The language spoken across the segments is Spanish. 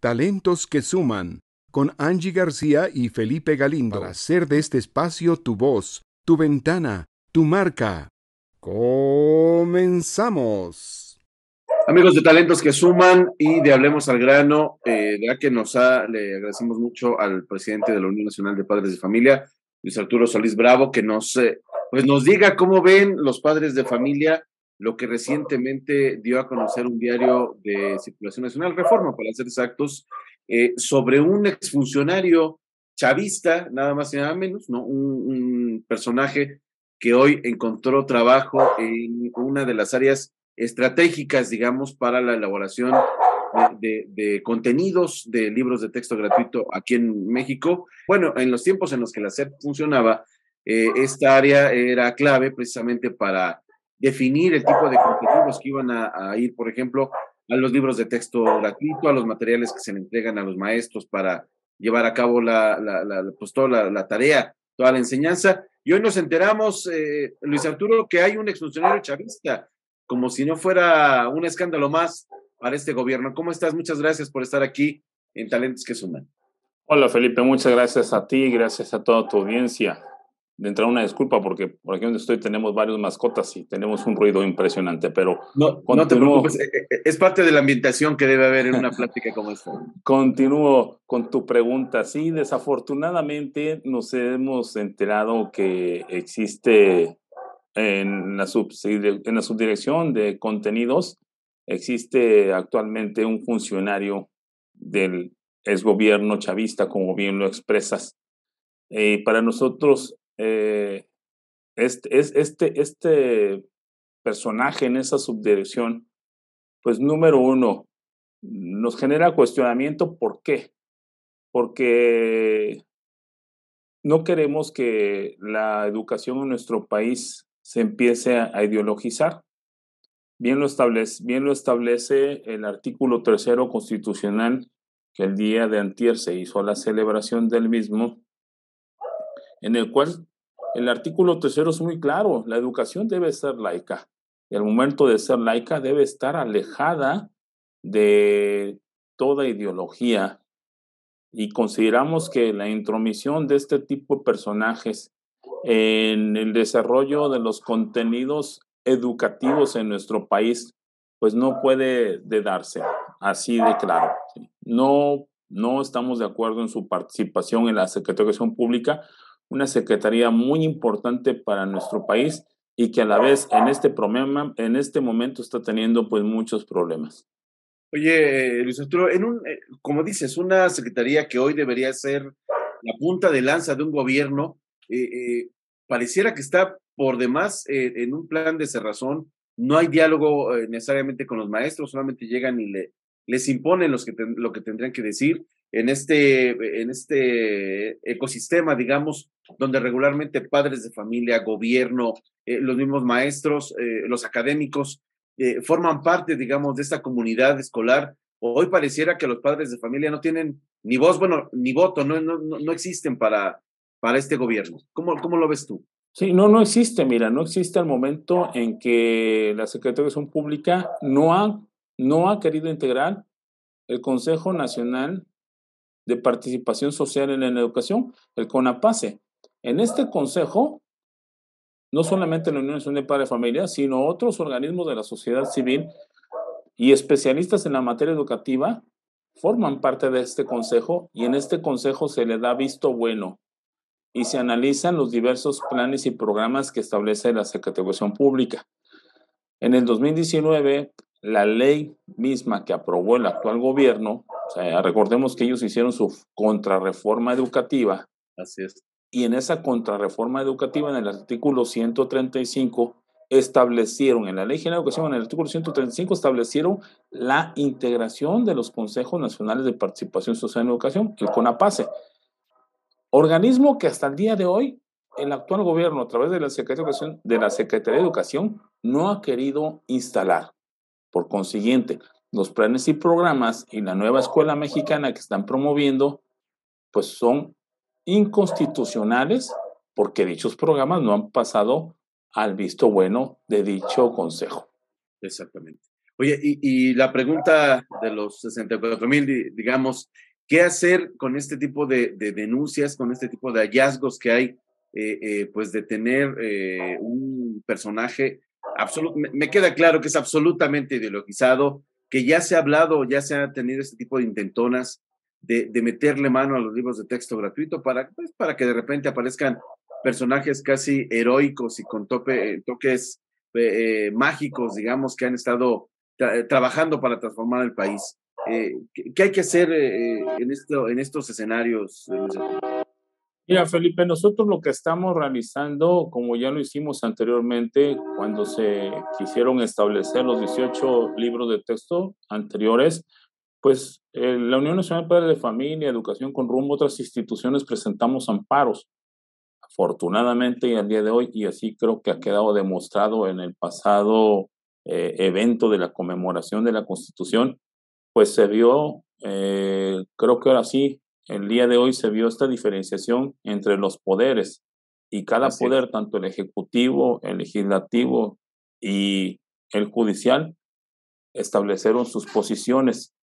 Talentos que suman con Angie García y Felipe Galindo para hacer de este espacio tu voz, tu ventana, tu marca. Comenzamos. Amigos de Talentos que Suman y de Hablemos al Grano, eh, ya que nos ha, le agradecemos mucho al presidente de la Unión Nacional de Padres de Familia, Luis Arturo Solís Bravo, que nos, eh, pues nos diga cómo ven los padres de familia lo que recientemente dio a conocer un diario de circulación nacional, Reforma, para ser exactos, eh, sobre un exfuncionario chavista, nada más y nada menos, ¿no? Un, personaje que hoy encontró trabajo en una de las áreas estratégicas, digamos, para la elaboración de, contenidos de libros de texto gratuito aquí en México. Bueno, en los tiempos en los que la SEP funcionaba, eh, esta área era clave precisamente para definir el tipo de contenidos que iban a, ir, por ejemplo, a los libros de texto gratuito, a los materiales que se le entregan a los maestros para llevar a cabo la, la, pues toda la, tarea, toda la enseñanza. Y hoy nos enteramos, eh, Luis Arturo, que hay un exfuncionario chavista, como si no fuera un escándalo más para este gobierno. ¿Cómo estás? Muchas gracias por estar aquí en Talentos que Suman. Hola Felipe, muchas gracias a ti, gracias a toda tu audiencia de entrar una disculpa porque por aquí donde estoy tenemos varios mascotas y tenemos un ruido impresionante, pero no, no te preocupes, eh, eh, es parte de la ambientación que debe haber en una plática como esta. Continúo con tu pregunta. Sí, desafortunadamente nos hemos enterado que existe en la, en la subdirección de contenidos, existe actualmente un funcionario del exgobierno chavista, como bien lo expresas. Eh, para nosotros eh, este, este, este personaje en esa subdirección, pues número uno, nos genera cuestionamiento. ¿Por qué? Porque no queremos que la educación en nuestro país se empiece a, ideologizar. Bien lo, establece, bien lo establece el artículo tercero constitucional que el día de antier se hizo la celebración del mismo, en el cual el artículo tercero es muy claro, la educación debe ser laica. Y al momento de ser laica debe estar alejada de toda ideología. Y consideramos que la intromisión de este tipo de personajes en el desarrollo de los contenidos educativos en nuestro país, pues no puede de darse así de claro. No, no estamos de acuerdo en su participación en la Secretaría de Educación Pública una secretaría muy importante para nuestro país y que a la vez en este problema, en este momento está teniendo pues muchos problemas. Oye, Luis Arturo, en un, eh, como dices, una secretaría que hoy debería ser la punta de lanza de un gobierno, eh, eh, pareciera que está por demás en un plan de cerrazón. No hay diálogo necesariamente con los maestros, solamente llegan y le, les imponen los que lo que tendrían que decir en este, en este ecosistema, digamos, donde regularmente padres de familia, gobierno, eh, los mismos maestros, eh, los académicos, eh, forman parte, digamos, de esta comunidad escolar. Hoy pareciera que los padres de familia no tienen ni voz, bueno, ni voto, no, no, no existen para, para este gobierno. ¿Cómo, ¿Cómo lo ves tú? Sí, no, no existe, mira, no existe el momento en que la Secretaría de Educación Pública no ha, no ha querido integrar el Consejo Nacional de Participación Social en la Educación, el CONAPASE. En este consejo, no solamente la Unión Nacional de Padres de Familia, sino otros organismos de la sociedad civil y especialistas en la materia educativa forman parte de este consejo y en este consejo se le da visto bueno y se analizan los diversos planes y programas que establece la Secretaría Pública. En el 2019, la ley misma que aprobó el actual gobierno, o sea, recordemos que ellos hicieron su contrarreforma educativa. Así es. Y en esa contrarreforma educativa, en el artículo 135, establecieron, en la Ley General de Educación, en el artículo 135, establecieron la integración de los Consejos Nacionales de Participación Social en Educación, el CONAPASE. Organismo que hasta el día de hoy el actual gobierno, a través de la Secretaría de Educación, de la Secretaría de Educación no ha querido instalar. Por consiguiente, los planes y programas y la nueva escuela mexicana que están promoviendo, pues son inconstitucionales porque dichos programas no han pasado al visto bueno de dicho consejo. Exactamente. Oye, y, la pregunta de los 64 mil, digamos, ¿qué hacer con este tipo de, denuncias, con este tipo de hallazgos que hay, eh, eh, pues de tener eh, un personaje, me, me queda claro que es absolutamente ideologizado, que ya se ha hablado, ya se ha tenido este tipo de intentonas de, meterle mano a los libros de texto gratuito para, pues, para que de repente aparezcan personajes casi heroicos y con tope, toques eh, mágicos, digamos, que han estado trabajando para transformar el país. Eh, ¿qué, hay que hacer eh, en, esto, en estos escenarios? Mira, Felipe, nosotros lo que estamos realizando, como ya lo hicimos anteriormente, cuando se quisieron establecer los 18 libros de texto anteriores, pues eh, la Unión Nacional de Padres de Familia, Educación con Rumbo, otras instituciones presentamos amparos. Afortunadamente, y al día de hoy, y así creo que ha quedado demostrado en el pasado eh, evento de la conmemoración de la Constitución, pues se vio, eh, creo que ahora sí, el día de hoy se vio esta diferenciación entre los poderes y cada poder, tanto el ejecutivo, el legislativo y el judicial, establecieron sus posiciones.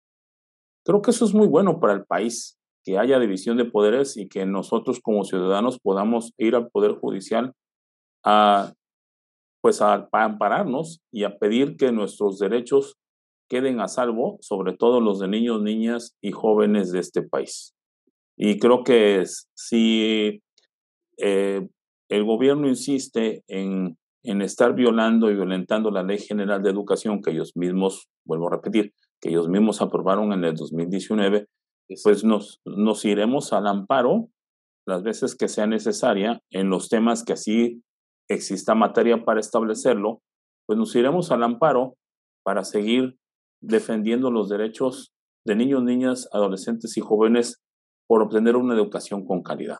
Creo que eso es muy bueno para el país, que haya división de poderes y que nosotros como ciudadanos podamos ir al poder judicial a pues a ampararnos y a pedir que nuestros derechos queden a salvo, sobre todo los de niños, niñas y jóvenes de este país. Y creo que si eh, el gobierno insiste en, en estar violando y violentando la Ley General de Educación que ellos mismos, vuelvo a repetir, que ellos mismos aprobaron en el 2019, pues nos, nos iremos al amparo las veces que sea necesaria en los temas que así exista materia para establecerlo, pues nos iremos al amparo para seguir defendiendo los derechos de niños, niñas, adolescentes y jóvenes por obtener una educación con calidad.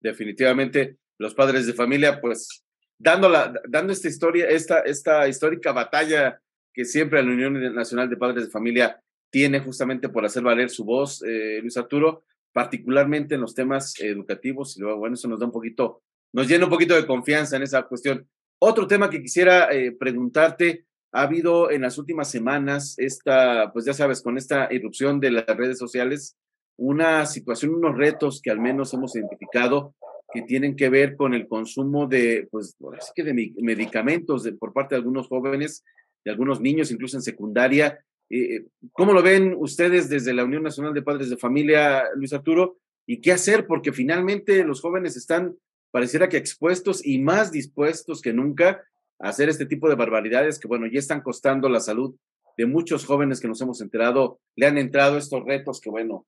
Definitivamente, los padres de familia, pues, dando, dando esta historia, esta, esta histórica batalla que siempre la Unión Nacional de Padres de Familia tiene justamente por hacer valer su voz, eh, Luis Arturo, particularmente en los temas educativos, y luego, bueno, eso nos da un poquito, nos llena un poquito de confianza en esa cuestión. Otro tema que quisiera eh, preguntarte, ha habido en las últimas semanas esta, pues ya sabes, con esta irrupción de las redes sociales, una situación, unos retos que al menos hemos identificado que tienen que ver con el consumo de, pues, así que de medicamentos de, por parte de algunos jóvenes, de algunos niños, incluso en secundaria. Eh, ¿Cómo lo ven ustedes desde la Unión Nacional de Padres de Familia, Luis Arturo? ¿Y qué hacer? Porque finalmente los jóvenes están, pareciera que expuestos y más dispuestos que nunca a hacer este tipo de barbaridades que, bueno, ya están costando la salud de muchos jóvenes que nos hemos enterado, le han entrado estos retos que, bueno,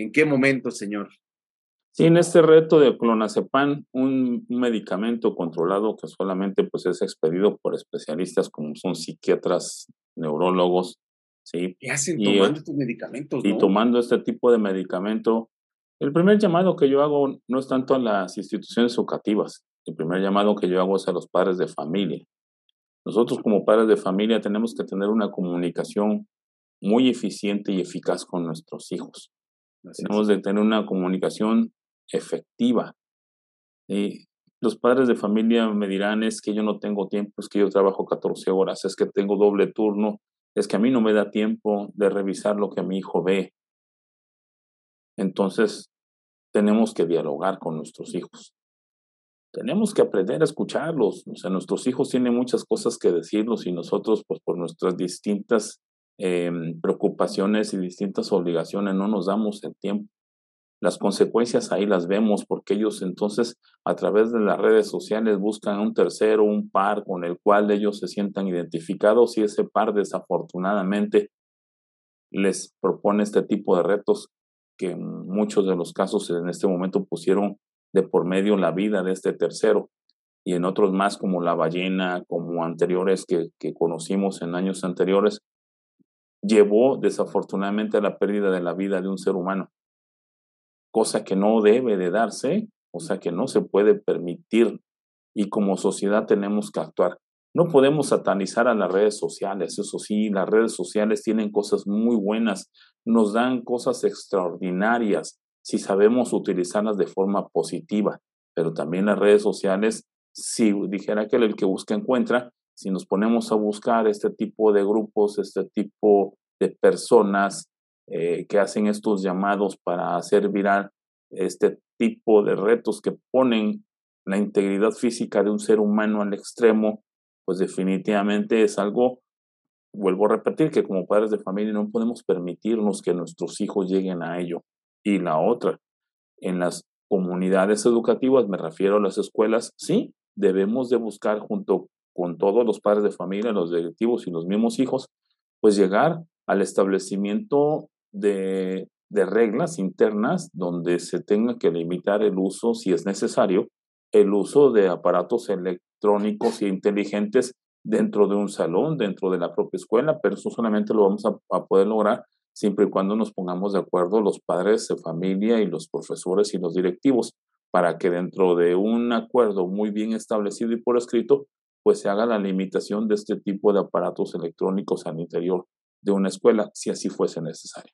¿En qué momento, señor? Sí, en este reto de clonazepam, un, medicamento controlado que solamente pues, es expedido por especialistas como son psiquiatras, neurólogos, ¿sí? ¿Qué hacen tomando estos medicamentos? Y tomando este tipo de medicamento. El primer llamado que yo hago no es tanto a las instituciones educativas, el primer llamado que yo hago es a los padres de familia. Nosotros como padres de familia tenemos que tener una comunicación muy eficiente y eficaz con nuestros hijos. Tenemos de tener una comunicación efectiva. Y los padres de familia me dirán, es que yo no tengo tiempo, es que yo trabajo 14 horas, es que tengo doble turno, es que a mí no me da tiempo de revisar lo que mi hijo ve. Entonces, tenemos que dialogar con nuestros hijos. Tenemos que aprender a escucharlos. O sea, nuestros hijos tienen muchas cosas que decirnos y nosotros, pues por nuestras distintas Em, preocupaciones y distintas obligaciones, no nos damos el tiempo. Las consecuencias ahí las vemos porque ellos entonces a través de las redes sociales buscan un tercero, un par con el cual ellos se sientan identificados y ese par desafortunadamente les propone este tipo de retos que muchos de los casos en este momento pusieron de por medio la vida de este tercero y en otros más como la ballena, como anteriores que conocimos en años anteriores, llevó desafortunadamente a la pérdida de la vida de un ser humano, cosa que no debe de darse, o sea que no se puede permitir y como sociedad tenemos que actuar. No podemos satanizar a las redes sociales, eso sí, las redes sociales tienen cosas muy buenas, nos dan cosas extraordinarias si sabemos utilizarlas de forma positiva, pero también las redes sociales, si dijera que el que busca encuentra, si nos ponemos a buscar este tipo de grupos, este tipo de personas eh, que hacen estos llamados para hacer viral este tipo de retos que ponen la integridad física de un ser humano al extremo, pues definitivamente es algo, vuelvo a repetir, que como padres de familia no podemos permitirnos que nuestros hijos lleguen a ello. Y la otra, en las comunidades educativas, me refiero a las escuelas, sí, debemos de buscar junto con todos los padres de familia, los directivos y los mismos hijos, pues llegar al establecimiento de, reglas internas donde se tenga que limitar el uso, si es necesario, el uso de aparatos electrónicos e inteligentes dentro de un salón, dentro de la propia escuela, pero eso solamente lo vamos a, poder lograr siempre y cuando nos pongamos de acuerdo los padres de familia y los profesores y los directivos, para que dentro de un acuerdo muy bien establecido y por escrito, pues se haga la limitación de este tipo de aparatos electrónicos al interior de una escuela, si así fuese necesario.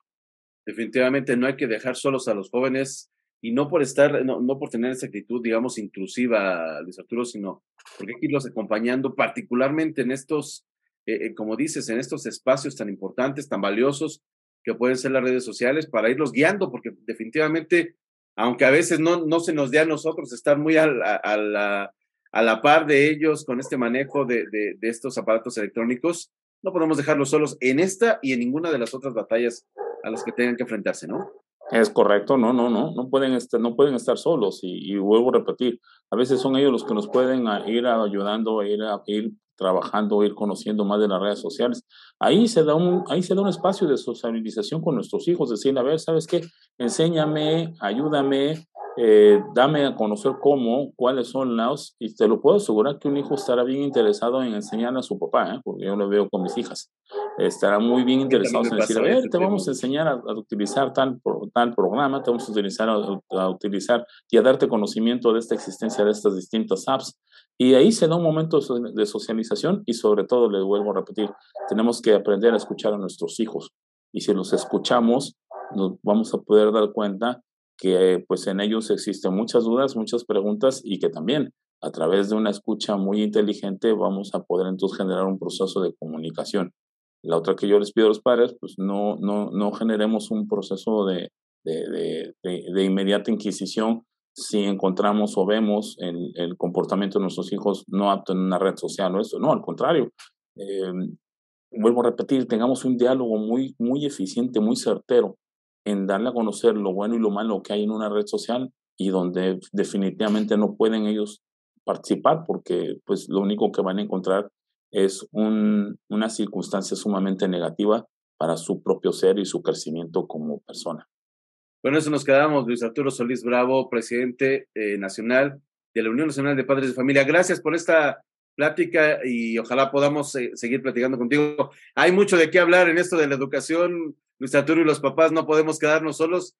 Definitivamente no hay que dejar solos a los jóvenes y no por estar, no, no por tener esa actitud, digamos, intrusiva, Luis Arturo, sino porque hay que irlos acompañando, particularmente en estos, eh, eh, como dices, en estos espacios tan importantes, tan valiosos que pueden ser las redes sociales, para irlos guiando, porque definitivamente, aunque a veces no, no se nos dé a nosotros estar muy a, a la, a la par de ellos con este manejo de, de, de estos aparatos electrónicos, no podemos dejarlos solos en esta y en ninguna de las otras batallas a las que tengan que enfrentarse, ¿no? Es correcto, no, no, no, no pueden estar, no pueden estar solos y, y vuelvo a repetir, a veces son ellos los que nos pueden ir ayudando, a ir, a ir trabajando, ir conociendo más de las redes sociales. Ahí se da un, ahí se da un espacio de socialización con nuestros hijos, decir, a ver, ¿sabes qué? Enséñame, ayúdame, eh, dame a conocer cómo, cuáles son los, y te lo puedo asegurar que un hijo estará bien interesado en enseñarle a su papá, ¿eh? porque yo lo veo con mis hijas, estará muy bien interesado en decir, a ver, te vamos a enseñar a, utilizar tal, tal programa, te vamos a utilizar a, utilizar y a darte conocimiento de esta existencia de estas distintas apps. Y ahí se da un momento de socialización y sobre todo, les vuelvo a repetir, tenemos que aprender a escuchar a nuestros hijos. Y si los escuchamos, nos vamos a poder dar cuenta que pues en ellos existen muchas dudas, muchas preguntas y que también a través de una escucha muy inteligente vamos a poder entonces generar un proceso de comunicación. La otra que yo les pido a los padres, pues no, no, no generemos un proceso de, de, de, inmediata inquisición si encontramos o vemos el, comportamiento de nuestros hijos no apto en una red social o esto. No, al contrario. Eh, vuelvo a repetir, tengamos un diálogo muy, muy eficiente, muy certero en darle a conocer lo bueno y lo malo que hay en una red social y donde definitivamente no pueden ellos participar porque pues lo único que van a encontrar es un, una circunstancia sumamente negativa para su propio ser y su crecimiento como persona. Bueno, eso nos quedamos, Luis Arturo Solís Bravo, presidente eh, nacional de la Unión Nacional de Padres de Familia. Gracias por esta plática y ojalá podamos eh, seguir platicando contigo. Hay mucho de qué hablar en esto de la educación Luis Arturo y los papás no podemos quedarnos solos,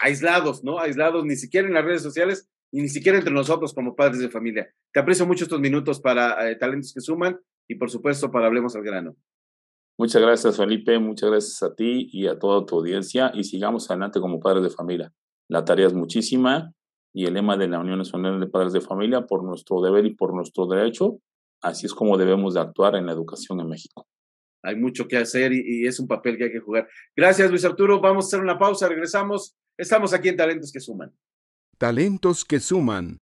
aislados, ¿no? Aislados ni siquiera en las redes sociales y ni siquiera entre nosotros como padres de familia. Te aprecio mucho estos minutos para eh, Talentos que Suman y por supuesto para Hablemos al Grano. Muchas gracias, Felipe. Muchas gracias a ti y a toda tu audiencia y sigamos adelante como padres de familia. La tarea es muchísima y el lema de la Unión Nacional de Padres de Familia, por nuestro deber y por nuestro derecho, así es como debemos de actuar en la educación en México hay mucho que hacer y, es un papel que hay que jugar. Gracias, Luis Arturo. Vamos a hacer una pausa, regresamos. Estamos aquí en Talentos que Suman. Talentos que Suman